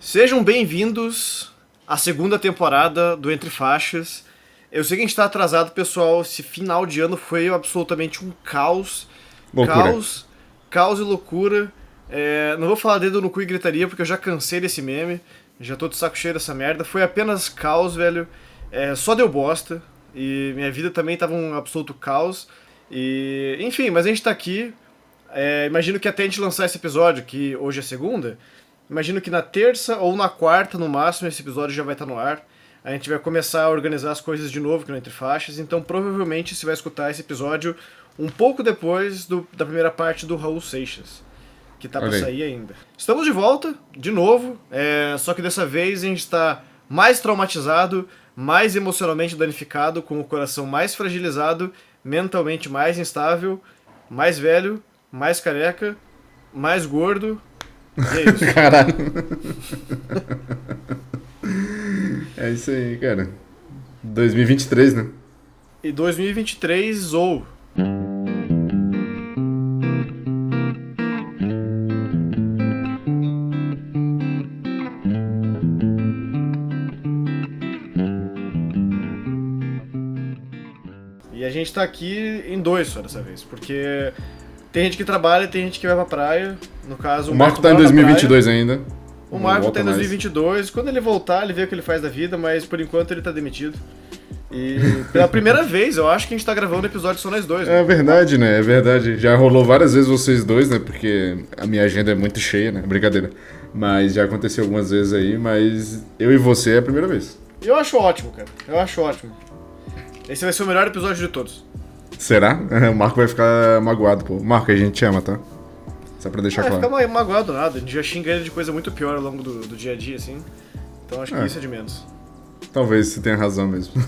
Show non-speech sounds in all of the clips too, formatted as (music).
Sejam bem-vindos à segunda temporada do Entre Faixas. Eu sei que a gente está atrasado, pessoal. Esse final de ano foi absolutamente um caos. Loucura. Caos, caos e loucura. É, não vou falar dedo no cu e gritaria porque eu já cansei desse meme. Já tô de saco cheio dessa merda. Foi apenas caos, velho. É, só deu bosta. E minha vida também tava um absoluto caos. E, enfim, mas a gente tá aqui. É, imagino que até a gente lançar esse episódio, que hoje é segunda, imagino que na terça ou na quarta, no máximo, esse episódio já vai estar no ar. A gente vai começar a organizar as coisas de novo aqui no Entre Faixas, então provavelmente você vai escutar esse episódio um pouco depois do, da primeira parte do Raul Seixas, que tá aí. sair ainda. Estamos de volta, de novo, é, só que dessa vez a gente está mais traumatizado, mais emocionalmente danificado, com o coração mais fragilizado, mentalmente mais instável, mais velho, mais careca, mais gordo. E é isso. (laughs) Caralho. (laughs) é isso aí, cara. 2023, né? E 2023 ou. E a gente tá aqui em dois só dessa vez, porque tem gente que trabalha e tem gente que vai pra praia. No caso, O Marco tá em mora na praia. 2022 ainda. O Marco tá em mais. 2022. Quando ele voltar, ele vê o que ele faz da vida, mas por enquanto ele tá demitido. E pela primeira vez, eu acho que a gente tá gravando episódio só nós dois. né? É verdade, né? É verdade. Já rolou várias vezes vocês dois, né? Porque a minha agenda é muito cheia, né? Brincadeira. Mas já aconteceu algumas vezes aí, mas eu e você é a primeira vez. Eu acho ótimo, cara. Eu acho ótimo. Esse vai ser o melhor episódio de todos. Será? (laughs) O Marco vai ficar magoado, pô. Marco, a gente te ama, tá? Só pra deixar Não vai claro. ficar ma- magoado nada. A gente já xinga ele de coisa muito pior ao longo do, do dia a dia, assim. Então acho que É. isso é de menos. Talvez você tenha razão mesmo. (laughs)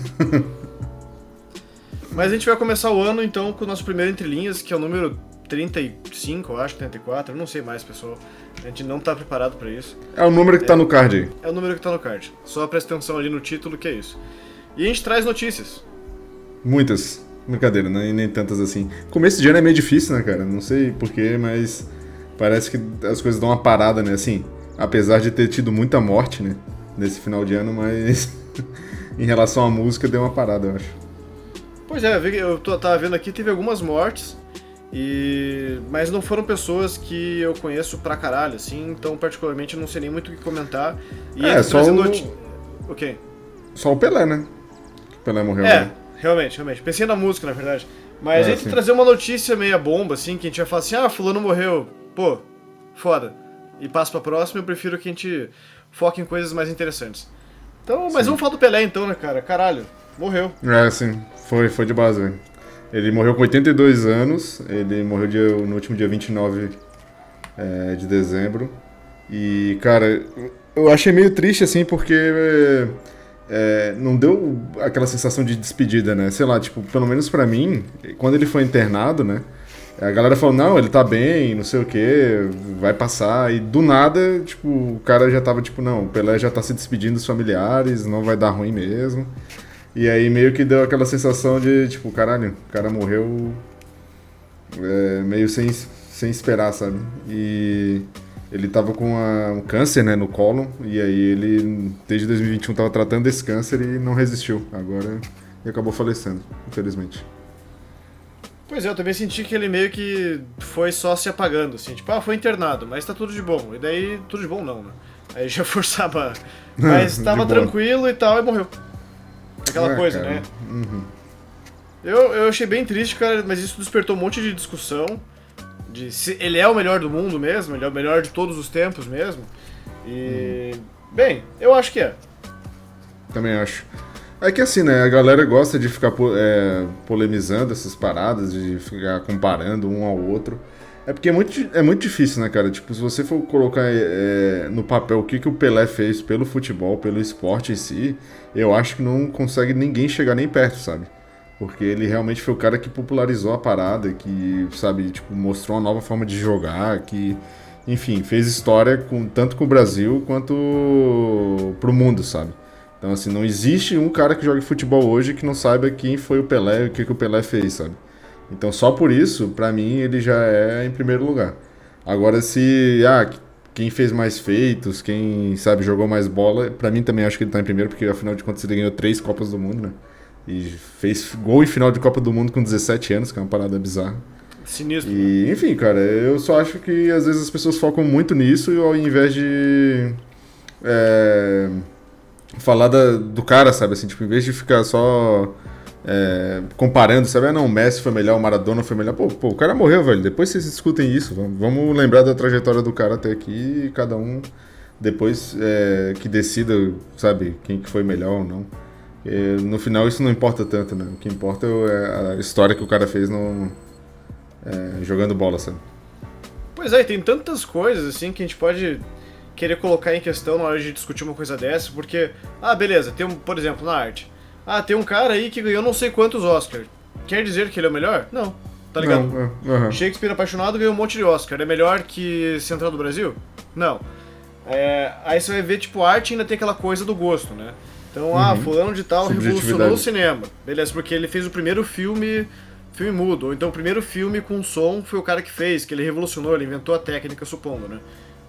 Mas a gente vai começar o ano, então, com o nosso primeiro Entre Linhas, que é o número 35, eu acho, 34. Eu não sei mais, pessoal. A gente não tá preparado pra isso. É o número que tá no card aí. É o número que tá no card. Só presta atenção ali no título que é isso. E a gente traz notícias. Muitas. Brincadeira, né? E nem tantas assim. Começo de ano é meio difícil, né, cara? Não sei porquê, mas parece que as coisas dão uma parada, né? Assim, apesar de ter tido muita morte, né? Nesse final de ano, mas (laughs) em relação à música deu uma parada, eu acho. Pois é, eu tava vendo aqui, teve algumas mortes. E... Mas não foram pessoas que eu conheço pra caralho, assim, então particularmente não sei nem muito o que comentar. E É, só o- noti- Ok. Só o Pelé, né? O Pelé morreu. É, né? Realmente, realmente. Pensei na música, na verdade. Mas É, entre sim. trazer uma notícia meia bomba, assim, que a gente vai falar assim, ah, fulano morreu, pô, foda. E passa pra próxima, eu prefiro que a gente foque em coisas mais interessantes. Então, mas vamos falar do Pelé então, né, cara? Caralho, morreu. É, sim. Foi, foi de base, velho. Ele morreu com 82 anos. Ele morreu dia- no último dia 29 é, de dezembro. E, cara, eu achei meio triste, assim, porque é, não deu aquela sensação de despedida, né? Sei lá, tipo, pelo menos pra mim, quando ele foi internado, né? A galera falou, não, ele tá bem, não sei o que, vai passar. E do nada, tipo, o cara já tava tipo, não, o Pelé já tá se despedindo dos familiares, não vai dar ruim mesmo. E aí meio que deu aquela sensação de, tipo, caralho, o cara morreu é, meio sem, sem esperar, sabe? E ele tava com a- um câncer, né, no cólon, e aí ele, desde 2021, tava tratando desse câncer e não resistiu. Agora ele acabou falecendo, infelizmente. Pois é, eu também senti que ele meio que foi só se apagando, assim, tipo, ah, foi internado, mas tá tudo de bom. E daí, tudo de bom não, né? Aí já (laughs) forçava. (laughs) Mas tava tranquilo e tal, e morreu. Aquela É, coisa, cara. né? Uhum. Eu, eu achei bem triste, cara, mas isso despertou um monte de discussão. De se ele é o melhor do mundo mesmo, ele é o melhor de todos os tempos mesmo. E. Bem, eu acho que é. Também acho. É que assim, né? A galera gosta de ficar é, polemizando essas paradas, de ficar comparando um ao outro. É porque é muito, é muito difícil, né, cara? Tipo, se você for colocar é, no papel o que, que o Pelé fez pelo futebol, pelo esporte em si, eu acho que não consegue ninguém chegar nem perto, sabe? Porque ele realmente foi o cara que popularizou a parada, que, sabe, tipo, mostrou uma nova forma de jogar, que, enfim, fez história com, tanto com o Brasil quanto pro mundo, sabe? Então, assim, não existe um cara que jogue futebol hoje que não saiba quem foi o Pelé e o que, que o Pelé fez, sabe? Então, só por isso, pra mim, ele já é em primeiro lugar. Agora, se. Ah, quem fez mais feitos, quem, sabe, jogou mais bola, pra mim também acho que ele tá em primeiro, porque afinal de contas ele ganhou três Copas do Mundo, né? E fez gol em final de Copa do Mundo com 17 anos, que é uma parada bizarra. Sinistro. E, enfim, cara, eu só acho que às vezes as pessoas focam muito nisso e ao invés de. É, falar da, do cara, sabe? Assim, tipo, em vez de ficar só é, comparando, sabe? Ah, não, o Messi foi melhor, o Maradona foi melhor. Pô, pô, o cara morreu, velho. Depois vocês discutem isso. Vamos, vamos lembrar da trajetória do cara até aqui e cada um depois é, que decida, sabe, quem que foi melhor ou não. E, no final isso não importa tanto, né? O que importa é a história que o cara fez no, é, jogando bola, sabe? Pois é, tem tantas coisas assim que a gente pode querer colocar em questão na hora de discutir uma coisa dessa, porque, ah, beleza, tem um, por exemplo, na arte. Ah, tem um cara aí que ganhou não sei quantos Oscars. Quer dizer que ele é o melhor? Não. Tá ligado? Não, uhum. Shakespeare apaixonado ganhou um monte de Oscar. É melhor que Central do Brasil? Não. É, aí você vai ver, tipo, arte ainda tem aquela coisa do gosto, né? Então, ah, uhum. ah, fulano de tal revolucionou o cinema. Beleza, porque ele fez o primeiro filme filme mudo, ou então o primeiro filme com som foi o cara que fez, que ele revolucionou, ele inventou a técnica, supondo, né?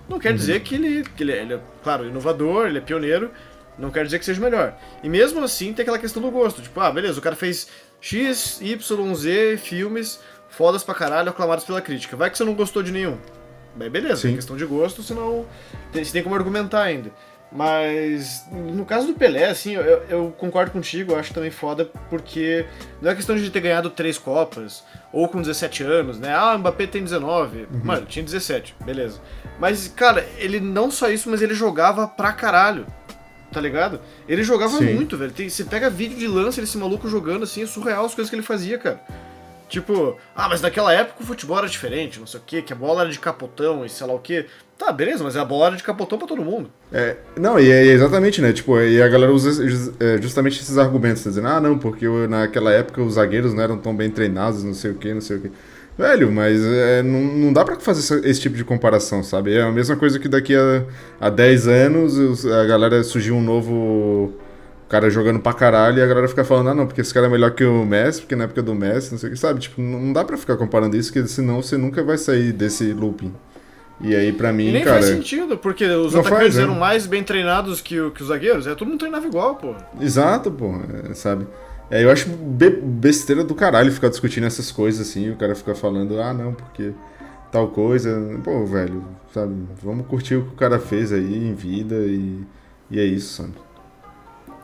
Não quer uhum. dizer que ele, que ele, ele é, claro, inovador, ele é pioneiro, não quer dizer que seja melhor. E mesmo assim tem aquela questão do gosto. Tipo, ah, beleza, o cara fez X, Y, Z filmes fodas pra caralho, aclamados pela crítica. Vai que você não gostou de nenhum. Bem, beleza, Sim. é questão de gosto, senão você tem como argumentar ainda. Mas no caso do Pelé, assim, eu, eu, concordo contigo, eu acho também foda, porque não é questão de ter ganhado três Copas, ou com 17 anos, né? Ah, o Mbappé tem 19. Uhum. Mano, tinha 17, beleza. Mas, cara, ele não só isso, mas ele jogava pra caralho tá ligado? Ele jogava Sim. muito, velho. Tem, você pega vídeo de lance desse maluco jogando assim, é surreal as coisas que ele fazia, cara. Tipo, ah, mas naquela época o futebol era diferente, não sei o quê, que a bola era de capotão e sei lá o quê. Tá, beleza, mas a bola era de capotão pra todo mundo. É, não, e é exatamente, né? Tipo, e a galera usa é, justamente esses argumentos, dizendo, ah, não, porque naquela época os zagueiros não eram tão bem treinados, não sei o quê, não sei o quê. Velho, mas é, não, não dá para fazer esse, esse, tipo de comparação, sabe? É a mesma coisa que daqui a, a 10 anos a galera surgiu um novo cara jogando pra caralho e a galera fica falando, ah não, porque esse cara é melhor que o Messi, porque na época do Messi, não sei o que, sabe? Tipo, não dá pra ficar comparando isso, porque senão você nunca vai sair desse looping. E aí, pra mim, e nem cara... faz sentido, porque os atacantes faz, eram mais bem treinados que, que os zagueiros. É, todo mundo treinava igual, pô. Exato, pô, é, sabe? É, eu acho be besteira do caralho ficar discutindo essas coisas assim, o cara fica falando, ah, não, porque tal coisa. Pô, velho, sabe? Vamos curtir o que o cara fez aí em vida e, e é isso, sabe?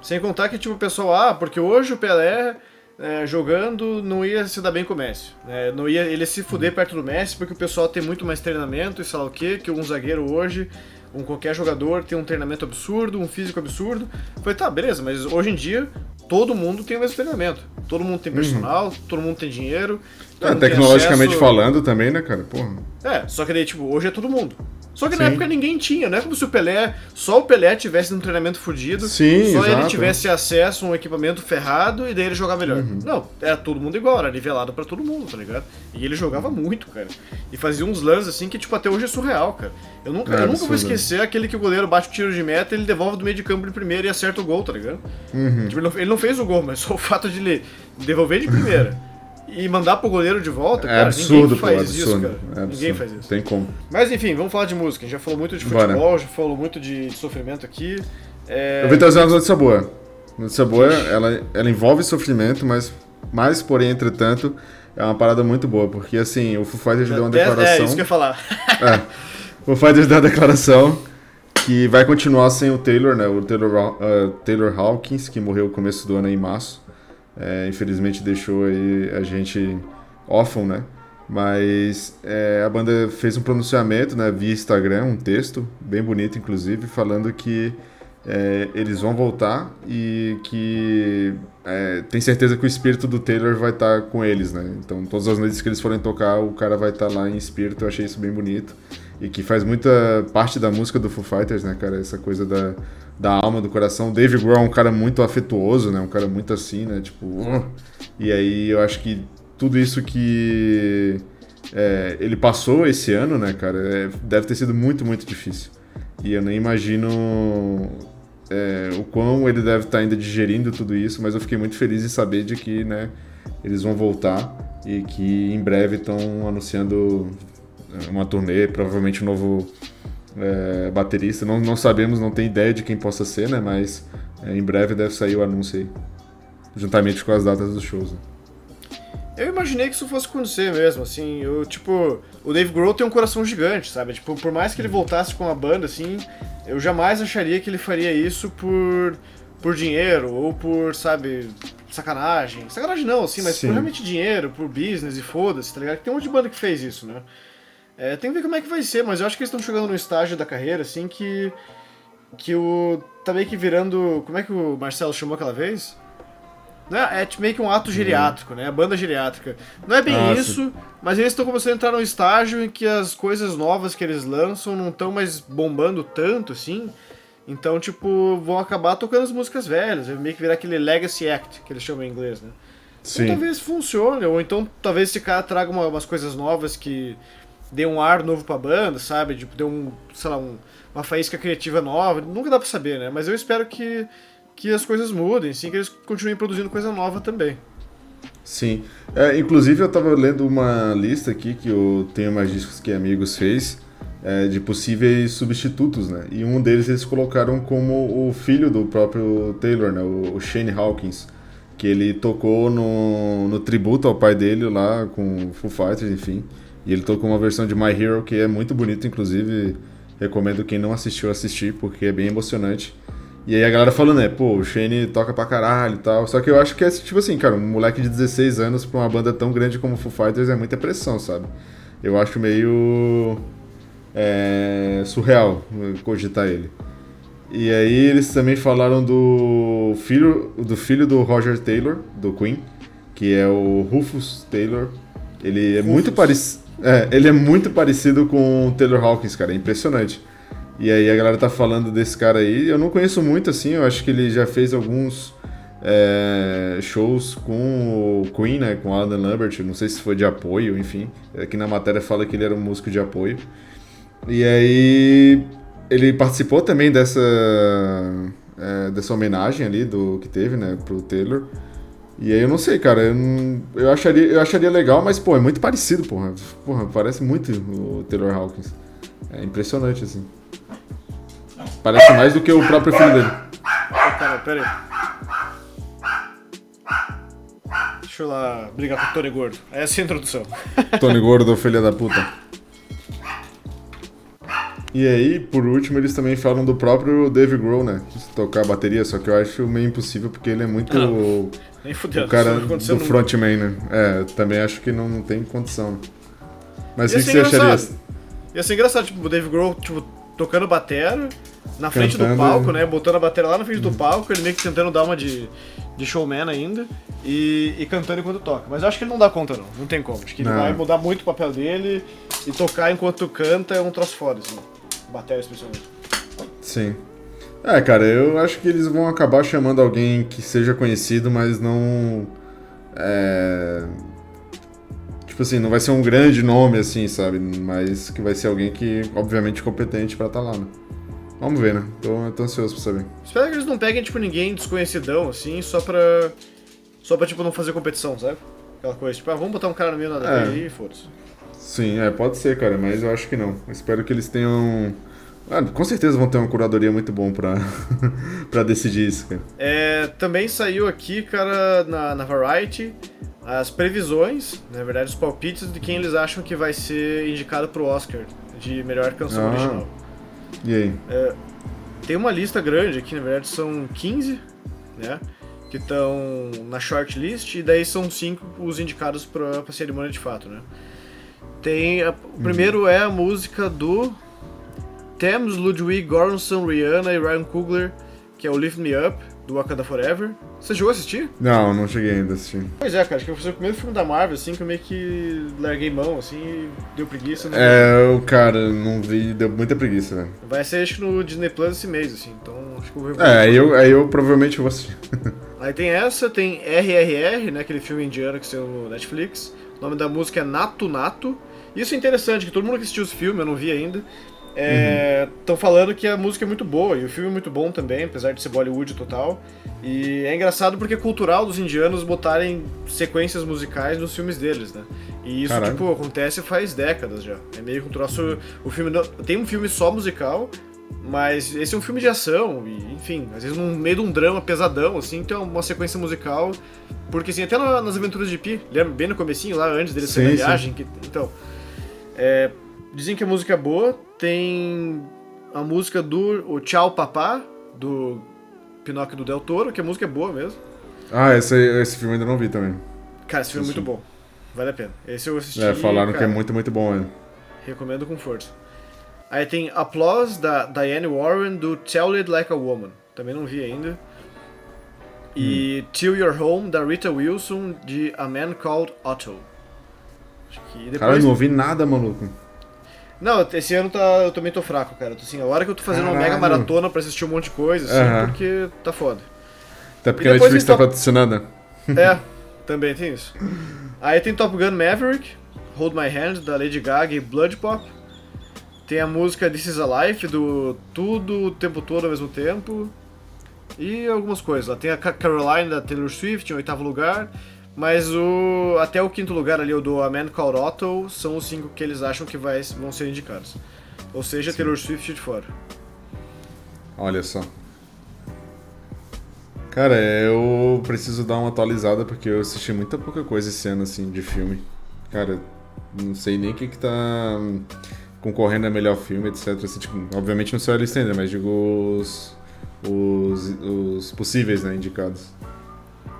Sem contar que, tipo, o pessoal, ah, porque hoje o Pelé é, jogando não ia se dar bem com o Messi. É, não ia, ele ia se fuder perto do Messi porque o pessoal tem muito mais treinamento e sei lá o que, que um zagueiro hoje, um qualquer jogador tem um treinamento absurdo, um físico absurdo. Foi, tá, beleza, mas hoje em dia todo mundo tem o mesmo treinamento. Todo mundo tem personal, uhum. todo mundo tem dinheiro. É, tecnologicamente acesso... falando também, né, cara? Porra. É, só que daí, tipo, hoje é todo mundo. Só que Sim. na época ninguém tinha, não é como se o Pelé, só o Pelé tivesse um treinamento fodido, Sim, só exato. ele tivesse acesso a um equipamento ferrado e daí ele jogava melhor. Uhum. Não, era todo mundo igual, era nivelado para todo mundo, tá ligado? E ele jogava muito, cara. E fazia uns lances assim que, tipo, até hoje é surreal, cara. Eu nunca, é, eu nunca vou esquecer aquele que o goleiro bate o tiro de meta, ele devolve do meio de campo de primeira e acerta o gol, tá ligado? Uhum. Tipo, ele, não, ele não fez o gol, mas só o fato de ele devolver de primeira (laughs) e mandar pro goleiro de volta, é cara, absurdo, ninguém faz absurdo, isso, cara. É ninguém faz isso. Tem como. Mas enfim, vamos falar de música. A gente já falou muito de futebol, Bora. já falou muito de, sofrimento aqui. É... Eu vim trazer uma notícia boa. Notícia boa, ela, ela envolve sofrimento, mas, mas, porém, entretanto, é uma parada muito boa, porque assim, o Foo Fighters deu uma declaração. É, isso que eu ia falar. (laughs) é, o Foo Fighters deu uma declaração que vai continuar sem o Taylor, né? O Taylor, uh, Taylor Hawkins, que morreu no começo do ano em março. É, infelizmente deixou aí a gente órfão, né? Mas é, a banda fez um pronunciamento né, via Instagram, um texto, bem bonito inclusive, falando que é, eles vão voltar e que é, tem certeza que o espírito do Taylor vai estar tá com eles, né? Então todas as noites que eles forem tocar, o cara vai estar tá lá em espírito, eu achei isso bem bonito. E que faz muita parte da música do Foo Fighters, né, cara? Essa coisa da, da alma, do coração. Dave Grohl é um cara muito afetuoso, né? Um cara muito assim, né? Tipo, uh, e aí eu acho que tudo isso que é, ele passou esse ano, né, cara, é, deve ter sido muito, muito difícil. E eu nem imagino é, o quão ele deve estar ainda digerindo tudo isso, mas eu fiquei muito feliz em saber de que, né, eles vão voltar e que em breve estão anunciando uma turnê, provavelmente um novo é, baterista. Não, não sabemos, não tem ideia de quem possa ser, né? Mas é, em breve deve sair o anúncio aí. Juntamente com as datas dos shows. Né? Eu imaginei que isso fosse acontecer mesmo, assim, eu, tipo, o Dave Grohl tem um coração gigante, sabe? Tipo, por mais que ele voltasse com a banda, assim, eu jamais acharia que ele faria isso por, por dinheiro ou por, sabe, sacanagem. Sacanagem não, assim, mas Sim. por realmente dinheiro, por business e foda-se, tá ligado? Tem um monte de banda que fez isso, né? É, tem que ver como é que vai ser, mas eu acho que eles estão chegando no estágio da carreira, assim, que. que o. tá meio que virando. Como é que o Marcelo chamou aquela vez? Não é, é meio que um ato geriátrico, né? A banda geriátrica. Não é bem ah, isso, mas eles estão começando a entrar num estágio em que as coisas novas que eles lançam não estão mais bombando tanto, assim. Então, tipo, vão acabar tocando as músicas velhas. Vai meio que virar aquele Legacy Act, que eles chamam em inglês, né? Então, sim. Então, talvez funcione, ou então talvez esse cara traga uma, umas coisas novas que dê um ar novo pra banda, sabe? Tipo, dê um, sei lá, um, uma faísca criativa nova. Nunca dá pra saber, né? Mas eu espero que que as coisas mudem, sim, que eles continuem produzindo coisa nova também. Sim. É, inclusive eu estava lendo uma lista aqui que o Tenho Mais Discos Que Amigos fez é, de possíveis substitutos, né? E um deles eles colocaram como o filho do próprio Taylor, né? O, o Shane Hawkins, que ele tocou no, no tributo ao pai dele lá com Foo Fighters, enfim. E ele tocou uma versão de My Hero que é muito bonita, inclusive recomendo quem não assistiu assistir porque é bem emocionante. E aí a galera falando, né, pô, o Shane toca pra caralho e tal. Só que eu acho que é tipo assim, cara, um moleque de 16 anos pra uma banda tão grande como Foo Fighters é muita pressão, sabe? Eu acho meio. É, surreal cogitar ele. E aí eles também falaram do filho, do filho do Roger Taylor, do Queen, que é o Rufus Taylor. Ele é Rufus. muito parecido. É, ele é muito parecido com o Taylor Hawkins, cara, é impressionante. E aí a galera tá falando desse cara aí. Eu não conheço muito assim, eu acho que ele já fez alguns é, shows com o Queen, né? Com Alan Lambert. Não sei se foi de apoio, enfim. Aqui na matéria fala que ele era um músico de apoio. E aí ele participou também dessa, é, dessa homenagem ali do que teve, né, pro Taylor. E aí eu não sei, cara, eu, eu, acharia, eu acharia legal, mas, pô, é muito parecido, porra. Porra, parece muito o Taylor Hawkins. É impressionante, assim. Parece mais do que o próprio filho dele. Oh, cara, pera aí. Deixa eu lá brigar com o Tony Gordo. Essa é a introdução. Tony Gordo, filha da puta. E aí, por último, eles também falam do próprio Dave Grohl, né? Tocar bateria, só que eu acho meio impossível porque ele é muito não, o, o cara do frontman, né? É, também acho que não, tem condição. Mas o que, que você acharia? Ia ser engraçado, tipo, o Dave Grohl, tipo, tocando batera, na frente Cantando. do palco, né? Botando a bateria lá na frente do palco, ele meio que tentando dar uma de, de showman ainda e, e cantando enquanto toca. Mas eu acho que ele não dá conta, não. Não tem como. Acho que ele não. vai mudar muito o papel dele e tocar enquanto canta é um troço foda, assim. Bateria, especialmente. Sim. É, cara, eu acho que eles vão acabar chamando alguém que seja conhecido, mas não. É. Tipo assim, não vai ser um grande nome, assim, sabe? Mas que vai ser alguém que, obviamente, competente pra estar tá lá, né? Vamos ver, né? Tô, tô ansioso pra saber. Espero que eles não peguem, tipo, ninguém desconhecidão, assim, só pra. Só pra, tipo, não fazer competição, sabe? Aquela coisa, tipo, ah, vamos botar um cara no meio nada é. aí e foda-se. Sim, é, pode ser, cara, mas eu acho que não. espero que eles tenham. Ah, com certeza vão ter uma curadoria muito bom pra, (laughs) pra decidir isso, cara. É, também saiu aqui, cara, na, na Variety, as previsões, na verdade, os palpites de quem eles acham que vai ser indicado pro Oscar de melhor canção ah. original. E aí? É, tem uma lista grande aqui, na verdade são 15, né? Que estão na shortlist, e daí são 5 os indicados para a cerimônia de fato, né? Tem. A, o uhum. primeiro é a música do Thames, Ludwig Göransson, Rihanna e Ryan Coogler, que é o Lift Me Up do Wakanda Forever. Você chegou a assistir? Não, não cheguei ainda a assistir. Pois é, cara, acho que foi o primeiro filme da Marvel, assim, que eu meio que larguei mão, assim, e deu preguiça. É, o cara, não vi, deu muita preguiça, velho. Vai ser, acho que no Disney Plus esse mês, assim, então acho que eu vou. É, aí eu, aí eu provavelmente vou assistir. (laughs) aí tem essa, tem RRR, né, aquele filme indiano que saiu no Netflix. O nome da música é Nato Nato. Isso é interessante, que todo mundo que assistiu esse filme, eu não vi ainda, Estão é, uhum. falando que a música é muito boa e o filme é muito bom também, apesar de ser Bollywood total. E é engraçado porque é cultural dos indianos botarem sequências musicais nos filmes deles, né? E isso, Caralho. tipo, acontece faz décadas já. É meio que um troço. O filme. Tem um filme só musical, mas esse é um filme de ação, e, enfim, às vezes no meio de um drama pesadão, assim, tem uma sequência musical. Porque, assim, até nas Aventuras de Pi, lembra bem no comecinho, lá antes dele sair da viagem. Que, então. É, dizem que a música é boa, tem a música do o Tchau Papá, do Pinóquio do Del Toro, que a música é boa mesmo. Ah, esse, esse filme ainda não vi também. Cara, esse filme é muito bom. Vale a pena. Esse eu assisti. É, falaram cara, que é muito, muito bom, né? Recomendo com força. Aí tem Applause da Diane Warren do Tell It Like a Woman. Também não vi ainda. E hum. Till Your Home da Rita Wilson de A Man Called Otto. Acho que depois... Cara, eu não ouvi nada, maluco. Não, esse ano tá, eu também tô fraco, cara. Assim, a hora que eu tô fazendo Caralho. uma mega maratona pra assistir um monte de coisa, assim, porque tá foda. Até porque a Netflix tá patrocinando. É, também tem isso. Aí tem Top Gun Maverick, Hold My Hand, da Lady Gaga e Blood Pop. Tem a música This Is a Life, do Tudo o Tempo Todo ao mesmo tempo. E algumas coisas. Lá tem a Caroline da Taylor Swift em oitavo lugar. Mas o até o quinto lugar ali, o do A Man Called Otto, são os cinco que eles acham que vai, vão ser indicados. Ou seja, Sim. Taylor Swift de fora. Olha só. Cara, eu preciso dar uma atualizada porque eu assisti muita pouca coisa esse ano, assim, de filme. Cara, não sei nem o que, que tá concorrendo a melhor filme, etc. Assim, tipo, obviamente não sei a lista ainda, mas digo os, os, os possíveis, né, indicados.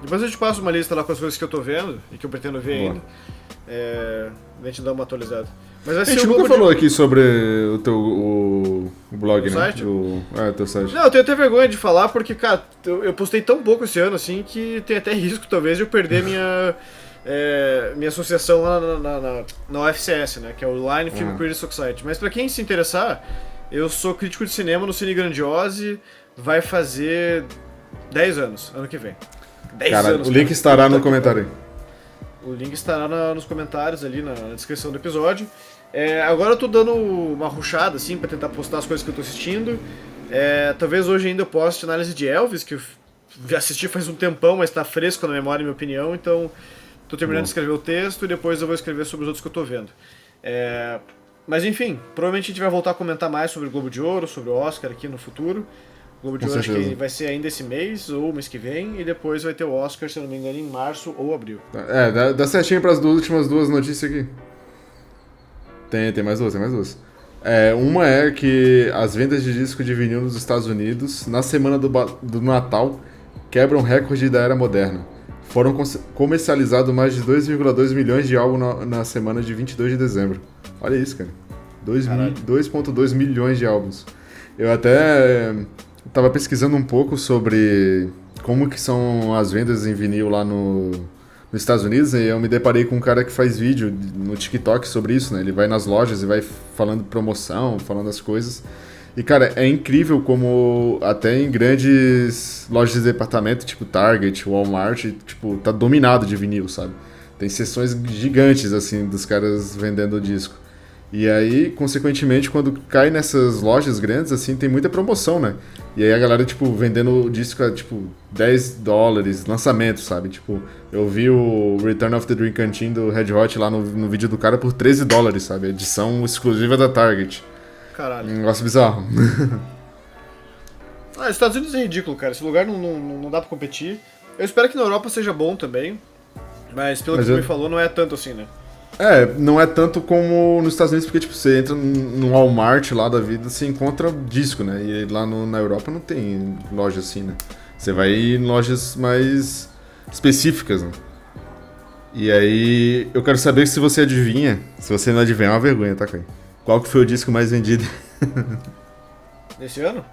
Depois eu te passo uma lista lá com as coisas que eu tô vendo e que eu pretendo ver Boa. ainda. É, a gente dá uma atualizada. Mas vai a gente nunca falou de... aqui sobre o teu o, blog, o né? Site? O, é, teu site. Não, eu tenho até vergonha de falar porque, cara, eu, eu postei tão pouco esse ano assim que tem até risco, talvez, de eu perder minha. É, minha associação lá na, na, na, na UFCS, né? Que é o Line Film ah. Critics Society. Mas para quem se interessar, eu sou crítico de cinema no Cine Grandiose, vai fazer 10 anos, ano que vem. 10 Cara, anos. O link estará no comentário aí. O link estará na, nos comentários ali, na, na descrição do episódio. É, agora eu tô dando uma ruchada, assim, para tentar postar as coisas que eu tô assistindo. É, talvez hoje ainda eu poste análise de Elvis, que eu assisti faz um tempão, mas tá fresco na memória, minha opinião, então tô terminando Bom. de escrever o texto e depois eu vou escrever sobre os outros que eu tô vendo. É, mas enfim, provavelmente a gente vai voltar a comentar mais sobre o Globo de Ouro, sobre o Oscar aqui no futuro. Globo de Ouro acho que vai ser ainda esse mês ou mês que vem, e depois vai ter o Oscar, se não me engano, em março ou abril. É, dá, dá certinho para as últimas duas notícias aqui. Tem, tem mais duas, tem mais duas. É, uma é que as vendas de disco de vinil nos Estados Unidos, na semana do, do Natal, quebram recorde da era moderna. Foram comercializados mais de 2,2 milhões de álbuns na, na, semana de 22 de dezembro. Olha isso, cara. 2,2 milhões de álbuns. Eu até tava pesquisando um pouco sobre como que são as vendas em vinil lá no, nos Estados Unidos e eu me deparei com um cara que faz vídeo no TikTok sobre isso, né? Ele vai nas lojas e vai falando promoção, falando as coisas. E, cara, é incrível como até em grandes lojas de departamento, tipo Target, Walmart, tipo, tá dominado de vinil, sabe? Tem sessões gigantes, assim, dos caras vendendo disco. E aí, consequentemente, quando cai nessas lojas grandes, assim, tem muita promoção, né? E aí a galera, tipo, vendendo o disco a, tipo, 10 dólares, lançamento, sabe? Tipo, eu vi o Return of the Dream Canteen do Red Hot lá no, no vídeo do cara por 13 dólares, sabe? Edição exclusiva da Target. Caralho. Um negócio bizarro. (laughs) ah, Estados Unidos é ridículo, cara. Esse lugar não, não, não dá pra competir. Eu espero que na Europa seja bom também. Mas pelo mas que eu... me falou, não é tanto assim, né? É, não é tanto como nos Estados Unidos, porque tipo, você entra no Walmart lá da vida, você encontra disco, né? E lá no, na Europa não tem loja assim, né? Você vai em lojas mais específicas, né? E aí, eu quero saber se você adivinha. Se você não adivinha, é uma vergonha, tá, Caio? Qual que foi o disco mais vendido? Nesse ano?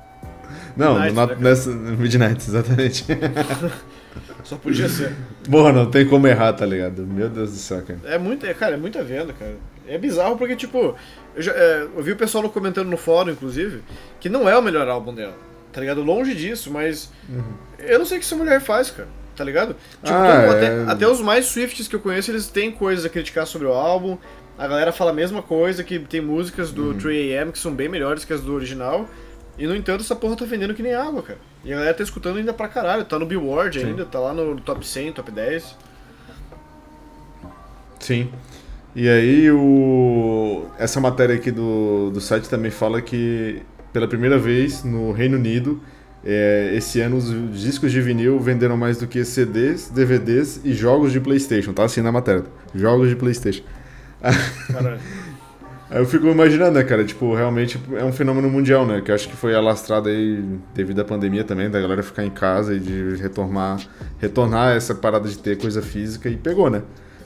Não, Midnight, no, né, nessa, Midnight, exatamente. (laughs) Só podia ser. Porra, não tem como errar, tá ligado? Meu Deus do céu, cara. É muita, cara, é muita venda, cara. É bizarro porque, tipo, eu, já, é, eu vi o pessoal comentando no fórum, inclusive, que não é o melhor álbum dela. Tá ligado? Longe disso, mas. Uhum. Eu não sei o que essa mulher faz, cara. Tá ligado? Tipo, ah, todo, é... até, até, os mais Swifts que eu conheço, eles têm coisas a criticar sobre o álbum. a galera fala a mesma coisa, que tem músicas do uhum. 3AM que são bem melhores que as do original. E no entanto, essa porra tá vendendo que nem água, cara. E a galera tá escutando ainda pra caralho. Tá no Billboard Sim. ainda, tá lá no top 100, top 10. Sim. E aí o essa matéria aqui do, do site também fala que pela primeira vez no Reino Unido é, esse ano os discos de vinil venderam mais do que CDs, DVDs e jogos de PlayStation, tá assim na matéria. Jogos de PlayStation. Caralho. (laughs) Aí eu fico imaginando, né, cara? Tipo, realmente é um fenômeno mundial, né? Que acho que foi alastrado aí devido à pandemia também, da galera ficar em casa e de retornar, retornar essa parada de ter coisa física e pegou, né?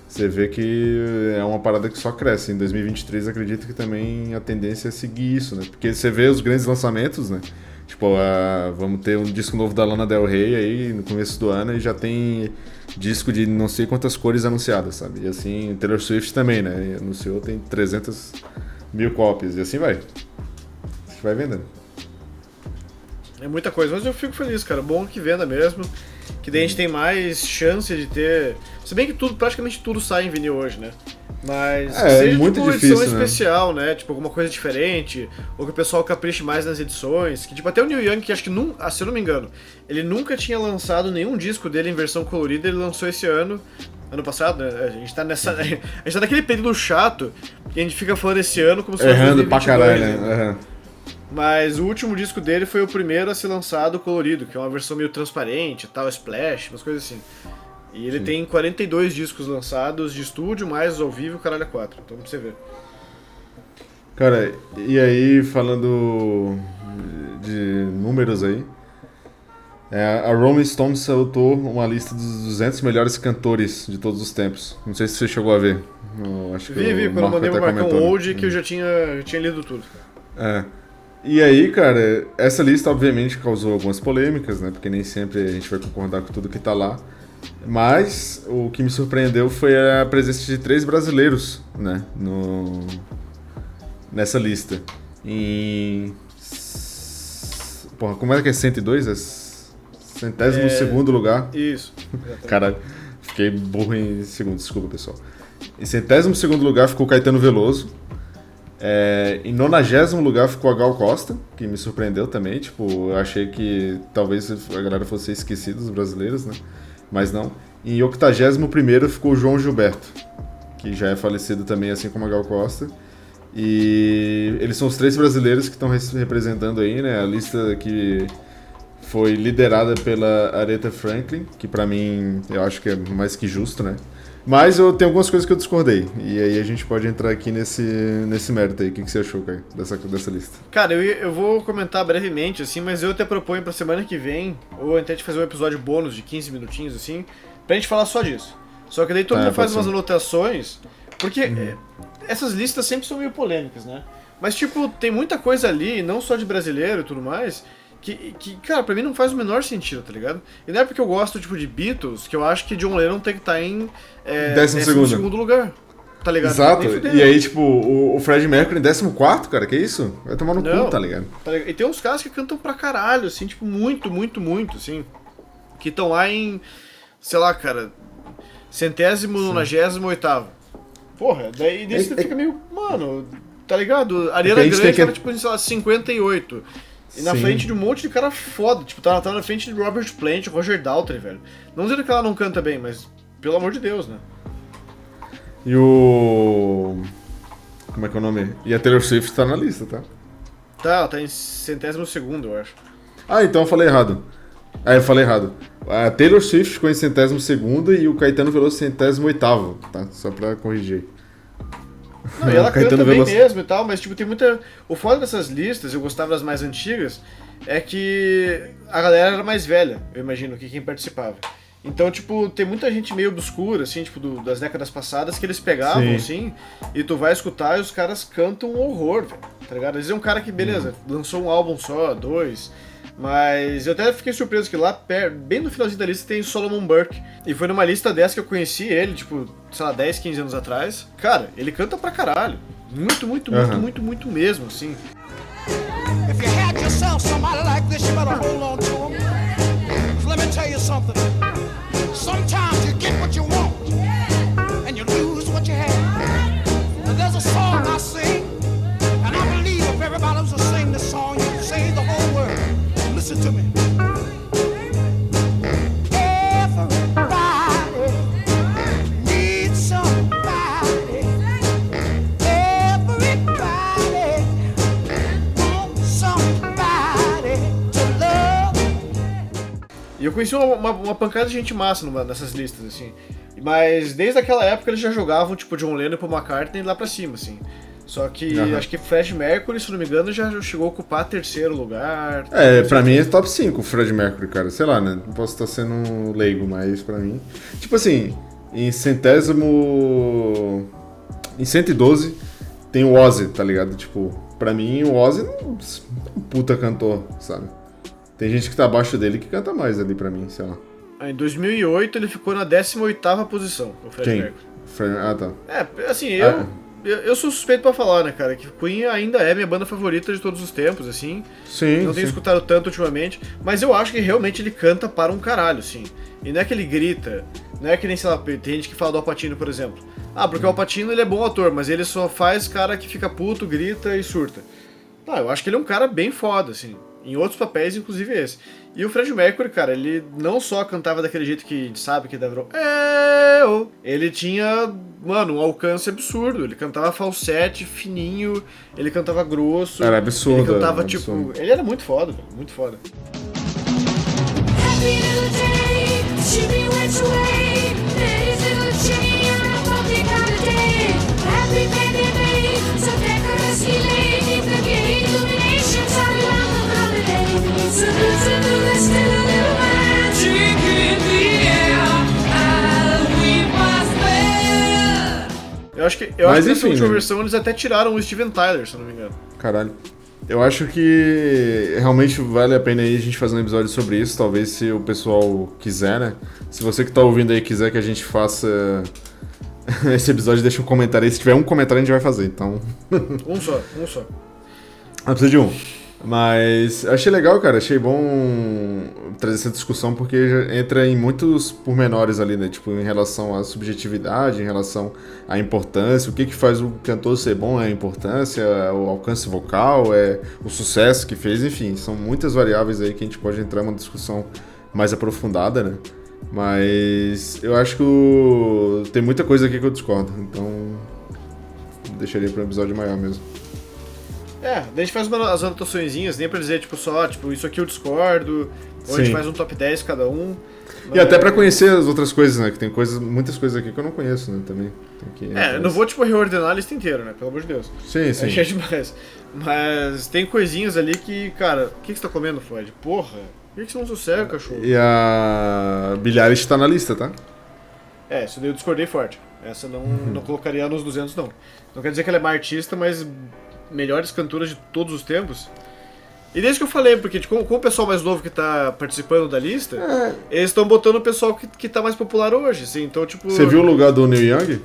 Você vê que é uma parada que só cresce. Em 2023 acredito que também a tendência é seguir isso, né? Porque você vê os grandes lançamentos, né? Tipo, uh, vamos ter um disco novo da Lana Del Rey aí no começo do ano e já tem disco de não sei quantas cores anunciadas, sabe? E assim, Taylor Swift também, né? E anunciou, tem 300 mil cópias e assim vai. Vai vendendo. É muita coisa, mas eu fico feliz, cara. Bom que venda mesmo. Que daí a gente tem mais chance de ter. Se bem que tudo, praticamente tudo sai em vinil hoje, né? Mas é, seja muito tipo, uma difícil, edição né? especial, né? Tipo, alguma coisa diferente, ou que o pessoal capriche mais nas edições. Que, tipo, até o Neil Young, que acho que, num, ah, se eu não me engano, ele nunca tinha lançado nenhum disco dele em versão colorida, ele lançou esse ano. Ano passado, né? A gente tá nessa. (laughs) A gente tá naquele período chato que a gente fica falando esse ano como se fosse. Errando pra caralho, né? Uhum. Mas o último disco dele foi o primeiro a ser lançado colorido, que é uma versão meio transparente, tal, splash, umas coisas assim. E ele Sim. tem 42 discos lançados de estúdio, mais ao vivo, caralho, 4. Então pra você ver. Cara, e aí, falando de números aí, é, a Rolling Stone soltou uma lista dos 200 melhores cantores de todos os tempos. Não sei se você chegou a ver. Eu acho que vi, vi, quando eu mandei pro Marcão Old, que eu já tinha, já tinha lido tudo. É. E aí, cara, essa lista obviamente causou algumas polêmicas, né? Porque nem sempre a gente vai concordar com tudo que tá lá. Mas o que me surpreendeu foi a presença de três brasileiros, né? No... Nessa lista. Em. Porra, como é que é 102? É centésimo é... segundo lugar. Isso. (laughs) Caralho, fiquei burro em segundo, desculpa pessoal. Em centésimo segundo lugar ficou Caetano Veloso. É, em nonagésimo lugar ficou a Gal Costa, que me surpreendeu também. Tipo, eu achei que talvez a galera fosse esquecida, os brasileiros, né? Mas não. Em 81 ficou João Gilberto, que já é falecido também, assim como a Gal Costa. E eles são os três brasileiros que estão representando aí, né? A lista que foi liderada pela Aretha Franklin, que para mim eu acho que é mais que justo, né? Mas eu tenho algumas coisas que eu discordei. E aí a gente pode entrar aqui nesse, nesse mérito aí. O que, que você achou, Caio, dessa, dessa lista? Cara, eu, eu vou comentar brevemente, assim, mas eu até proponho pra semana que vem, ou até de fazer um episódio bônus de 15 minutinhos, assim, pra gente falar só disso. Só que daí todo ah, mundo faz umas anotações, porque uhum. É, essas listas sempre são meio polêmicas, né? Mas, tipo, tem muita coisa ali, não só de brasileiro e tudo mais, que, que, cara, pra mim não faz o menor sentido, tá ligado? E não é porque eu gosto, tipo, de Beatles que eu acho que John Lennon tem que estar tá em é, décimo, segundo. segundo lugar. Tá ligado? Exato. E aí, tipo, o, o Fred Mercury em 14, cara, que isso? Vai tomar no não, cu, tá ligado? tá ligado? E tem uns caras que cantam pra caralho, assim, tipo, muito, muito, muito, assim. Que estão lá em, sei lá, cara, centésimo, nonagésimo, oitavo. Porra, daí, daí é, você é, fica meio, mano, tá ligado? Ariana Grande, que... cara, tipo, sei lá, 58. E na Sim. frente de um monte de cara foda. Tipo, tá, tá na frente de Robert Plant, Roger Daltrey, velho. Não dizendo que ela não canta bem, mas pelo amor de Deus, né? E o. Como é que é o nome? E a Taylor Swift tá na lista, tá? Tá, ela tá em centésimo segundo, eu acho. Ah, então eu falei errado. Ah, eu falei errado. A Taylor Swift ficou em centésimo segundo e o Caetano Veloso centésimo oitavo, tá? Só pra corrigir. Não, e ela canta bem Veloso... mesmo e tal, mas tipo, tem muita. O foda dessas listas, eu gostava das mais antigas, é que a galera era mais velha, eu imagino, que quem participava. Então, tipo, tem muita gente meio obscura, assim, tipo, do, das décadas passadas, que eles pegavam, Sim. assim, e tu vai escutar e os caras cantam um horror, velho, tá ligado? Às vezes é um cara que, beleza, uhum. lançou um álbum só, dois, mas eu até fiquei surpreso que lá, bem no finalzinho da lista, tem Solomon Burke. E foi numa lista dessa que eu conheci ele, tipo, sei lá, 10, 15 anos atrás. Cara, ele canta pra caralho. Muito, muito, muito, uhum. muito, muito mesmo, assim. If you had yourself somebody like this, you better hold on to him. Let me tell you something. Sometimes conheci uma, uma, uma pancada de gente massa numa, nessas listas, assim. Mas desde aquela época eles já jogavam, tipo, John Lennon e Paul McCartney lá pra cima, assim. Só que Aham. acho que Fred Mercury, se não me engano, já chegou a ocupar terceiro lugar. É, pra mim é top 5 o Fred Mercury, cara. Sei lá, né? Não posso estar sendo leigo, mas pra mim. Tipo assim, em centésimo. Em 112 tem o Ozzy, tá ligado? Tipo, pra mim o Ozzy não é um puta cantor, sabe? Tem gente que tá abaixo dele que canta mais ali pra mim, sei lá. Em 2008 ele ficou na 18ª posição, o Fred Quem? Mercury. Fred- Ah, tá. É, assim, eu, Ah. eu, eu sou suspeito pra falar, né, cara, que Queen ainda é minha banda favorita de todos os tempos, assim. Sim, Não tenho sim. escutado tanto ultimamente, mas eu acho que realmente ele canta para um caralho, sim. E não é que ele grita, não é que nem, sei lá, tem gente que fala do Alpatino, por exemplo. Ah, porque o Alpatino ele é bom ator, mas ele só faz cara que fica puto, grita e surta. Não, eu acho que ele é um cara bem foda, assim. Em outros papéis, inclusive esse. E o Fred Mercury, cara, ele não só cantava daquele jeito que sabe que deve. É, ô. ele tinha, mano, um alcance absurdo. Ele cantava falsete, fininho, ele cantava grosso. Era absurdo, Ele cantava, era tipo. absurdo. Ele era muito foda, velho, muito foda. Happy which way? Eu acho que, eu Mas acho que nessa enfim, última né? versão eles até tiraram o Steven Tyler, se eu não me engano. Caralho. Eu acho que realmente vale a pena aí a gente fazer um episódio sobre isso, talvez se o pessoal quiser, né? Se você que tá ouvindo aí quiser que a gente faça (laughs) esse episódio, deixa um comentário aí. Se tiver um comentário, a gente vai fazer, então. Um só, um só. Ah, precisa de um. Mas achei legal, cara. Achei bom trazer essa discussão porque entra em muitos pormenores ali, né? Tipo, em relação à subjetividade, em relação à importância, o que que faz o cantor ser bom, é a importância, é o alcance vocal, é o sucesso que fez, enfim, são muitas variáveis aí que a gente pode entrar numa discussão mais aprofundada, né? Mas eu acho que o- tem muita coisa aqui que eu discordo, então deixaria para um episódio maior mesmo. É, daí a gente faz uma, as anotaçõezinhas, nem pra dizer, tipo, só, tipo, isso aqui eu discordo, ou a gente Sim. faz um top 10 cada um. E até pra conhecer as outras coisas, né? Que tem coisas, muitas coisas aqui que eu não conheço, né? Também. Que É, eu não vou, tipo, reordenar a lista inteira, né? Pelo amor de Deus. Sim, sim. É demais. Mas tem coisinhas ali que, cara, o que, que você tá comendo, Floyd? Porra, por que, que você não sossega, cachorro? E a Eilish tá na lista, tá? É, isso daí eu discordei forte. Essa não, não colocaria nos 200, não. Não quer dizer que ela é má artista, mas melhores cantoras de todos os tempos. E desde que eu falei, porque tipo, com, o pessoal mais novo que tá participando da lista, É. eles estão botando o pessoal que, que tá mais popular hoje, assim. Então, tipo. Você viu o lugar do Neil Young?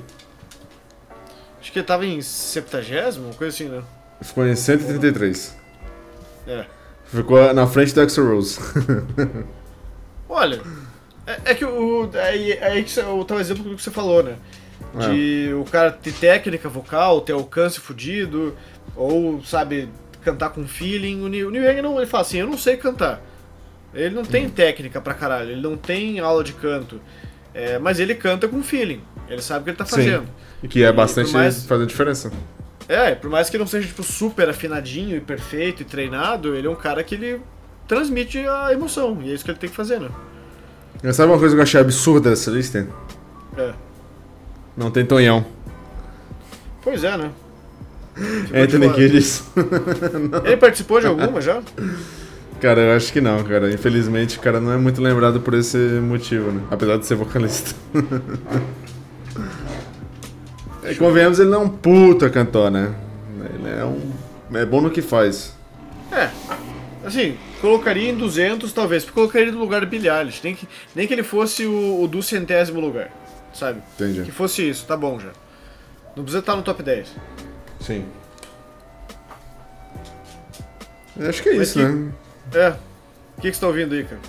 Acho que ele tava em 70, uma coisa assim, né? Ficou em 133. É. Ficou na frente do Axl Rose. (laughs) Olha, é, é que o. Aí, que você- o tal exemplo do que você falou, né? De o cara ter técnica vocal, ter alcance fudido, ou, sabe, cantar com feeling. O Neil, Young não, ele fala assim, eu não sei cantar. Ele não tem técnica pra caralho, ele não tem aula de canto. É, mas ele canta com feeling. Ele sabe o que ele tá Sim. fazendo. que é E bastante mais- fazendo diferença. É, por mais que ele não seja tipo super afinadinho e perfeito e treinado, ele é um cara que ele transmite a emoção. E é isso que ele tem que fazer, né? Sabe uma coisa que eu achei absurda dessa lista? É. Não tem Tonhão. Pois é, né? Ficou Anthony de. Kiedis. (laughs) Ele participou de alguma já? Cara, eu acho que não, cara. Infelizmente, o cara não é muito lembrado por esse motivo, né? Apesar de ser vocalista. (laughs) É, convenhamos, ele não é um puta cantor, né? Ele é um. É bom no que faz. É. Assim, colocaria em 200 talvez, porque colocaria no lugar do Billie Eilish. Nem que, nem que ele fosse o, o do centésimo lugar, sabe? Entendi. Que fosse isso, tá bom já. Não precisa estar no top 10. Sim. Eu acho que é Mas isso, que- né? É. O que, que você tá ouvindo aí, cara?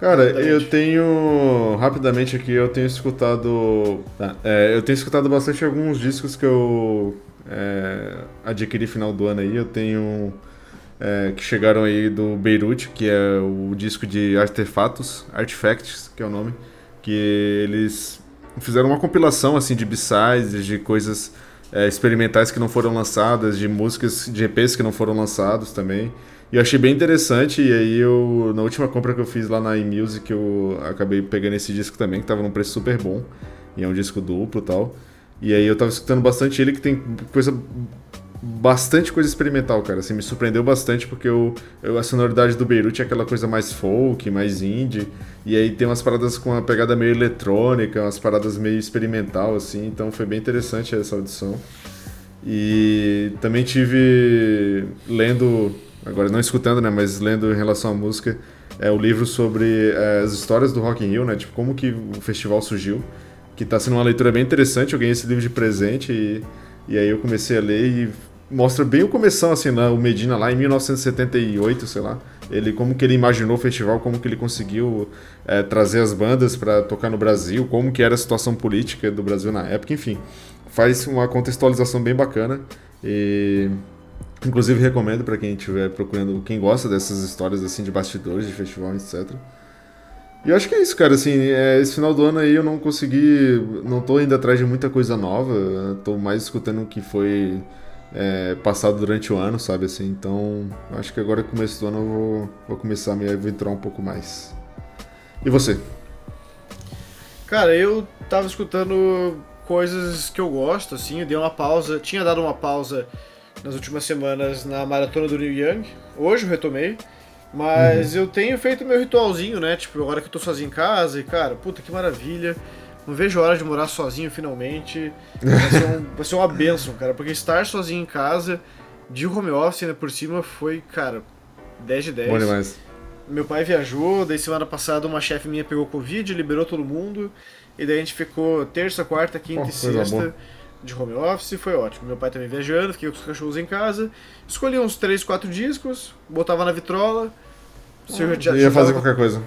Cara, eu tenho. Rapidamente aqui, eu tenho escutado. Tá, é, eu tenho escutado bastante alguns discos que eu é, adquiri final do ano aí. Eu tenho é, que chegaram aí do Beirute, que é o disco de Artefatos, Artifacts, que é o nome, que eles fizeram uma compilação assim de b-sides, de coisas é, experimentais que não foram lançadas, de músicas, de EPs que não foram lançados também. E eu achei bem interessante, e aí eu, na última compra que eu fiz lá na iMusic, eu acabei pegando esse disco também, que tava num preço super bom, e é um disco duplo e tal. E aí eu tava escutando bastante ele, que tem coisa bastante coisa experimental, cara. Assim, me surpreendeu bastante porque eu, eu, a sonoridade do Beirute é aquela coisa mais folk, mais indie. E aí tem umas paradas com uma pegada meio eletrônica, umas paradas meio experimental, assim. Então foi bem interessante essa audição. E também tive lendo, agora não escutando, né, mas lendo em relação à música, é o livro sobre é, as histórias do Rock in Rio, né, tipo como que o festival surgiu, que tá sendo uma leitura bem interessante. Eu ganhei esse livro de presente e, e aí eu comecei a ler e mostra bem o começo, assim, né? o Medina lá em 1978, sei lá. Ele, como que ele imaginou o festival, como que ele conseguiu é, trazer as bandas para tocar no Brasil, como que era a situação política do Brasil na época, enfim. Faz uma contextualização bem bacana e... Inclusive recomendo para quem estiver procurando, quem gosta dessas histórias assim de bastidores de festival, etc. E eu acho que é isso, cara. Assim, é, esse final do ano aí eu não consegui. Não tô indo atrás de muita coisa nova. Tô mais escutando o que foi é, passado durante o ano, sabe? Assim, então acho que agora começo do ano eu vou, vou começar a me aventurar um pouco mais. E você? Cara, eu tava escutando coisas que eu gosto, assim, eu dei uma pausa, tinha dado uma pausa nas últimas semanas na maratona do Neil Young, hoje eu retomei, mas eu tenho feito meu ritualzinho, né, tipo, agora que eu tô sozinho em casa, e cara, puta que maravilha, não vejo a hora de morar sozinho finalmente, vai ser, um- vai ser uma benção, cara, porque estar sozinho em casa, de home office ainda por cima, foi, cara, 10 de 10. Bom demais. Meu pai viajou, daí semana passada uma chefe minha pegou Covid, liberou todo mundo, e daí a gente ficou terça, quarta, quinta Oh, e sexta de home office, foi ótimo. Meu pai também viajando, fiquei com os cachorros em casa, escolhi uns 3, 4 discos, botava na vitrola. Se eu já- ia fazer qualquer coisa.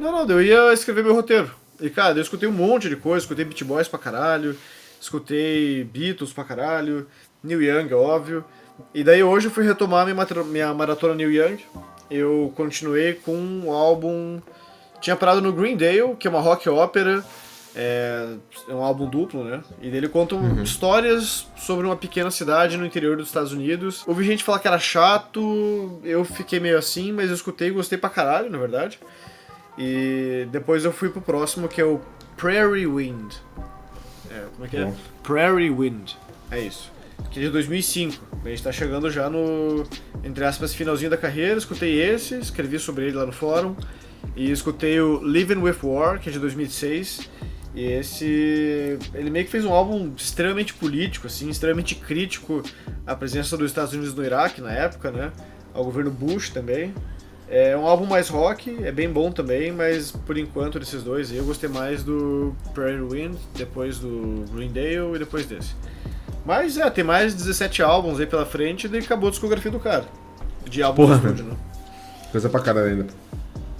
Não, não, eu ia escrever meu roteiro. E cara, eu escutei um monte de coisa, escutei Beat Boys pra caralho, escutei Beatles pra caralho, Neil Young, óbvio. E daí hoje eu fui retomar minha, minha maratona Neil Young. Eu continuei com um álbum. Tinha parado no Greendale, que é uma rock ópera. É, é um álbum duplo, né? E dele contam histórias sobre uma pequena cidade no interior dos Estados Unidos. Ouvi gente falar que era chato, eu fiquei meio assim, mas eu escutei e gostei pra caralho, na verdade. E depois eu fui pro próximo, que é o Prairie Wind. É, como é que é? Prairie Wind. É isso. Que é de 2005. A gente tá chegando já no, entre aspas, finalzinho da carreira. Escutei esse, escrevi sobre ele lá no fórum. E escutei o Living with War, que é de 2006. E esse. Ele meio que fez um álbum extremamente político, assim, extremamente crítico à presença dos Estados Unidos no Iraque na época, né? Ao governo Bush também. É um álbum mais rock, é bem bom também, mas por enquanto desses dois eu gostei mais do Prairie Wind, depois do Greendale e depois desse. Mas é, tem mais 17 álbuns aí pela frente e acabou a discografia do cara. De álbum Porra, de estúdio, né? Coisa pra caralho ainda.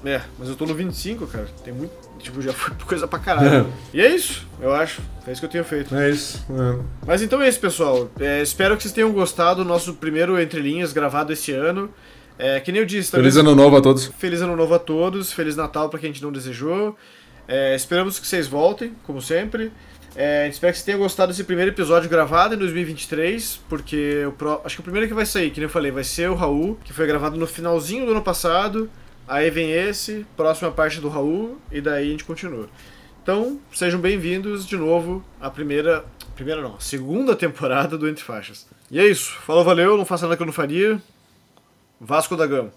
É, mas eu tô no 25, cara. Tem muito. Tipo, já foi (laughs) coisa pra caralho. (laughs) e é isso, eu acho. É isso que eu tenho feito. É isso. é. Mas então é isso, pessoal. É, espero que vocês tenham gostado do nosso primeiro Entre Linhas gravado esse ano. É, que nem eu disse, Feliz ano novo a todos. Feliz ano novo a todos, Feliz Natal pra quem a gente não desejou. É, esperamos que vocês voltem, como sempre. É, espera que vocês tenham gostado desse primeiro episódio gravado em 2023, porque o pro- acho que o primeiro que vai sair, que nem eu falei, vai ser o Raul, que foi gravado no finalzinho do ano passado. Aí vem esse, próxima parte do Raul, e daí a gente continua. Então, sejam bem-vindos de novo à primeira. Primeira não, segunda temporada do Entre Faixas. E é isso. Falou, valeu, não faça nada que eu não faria. Vasco da Gama.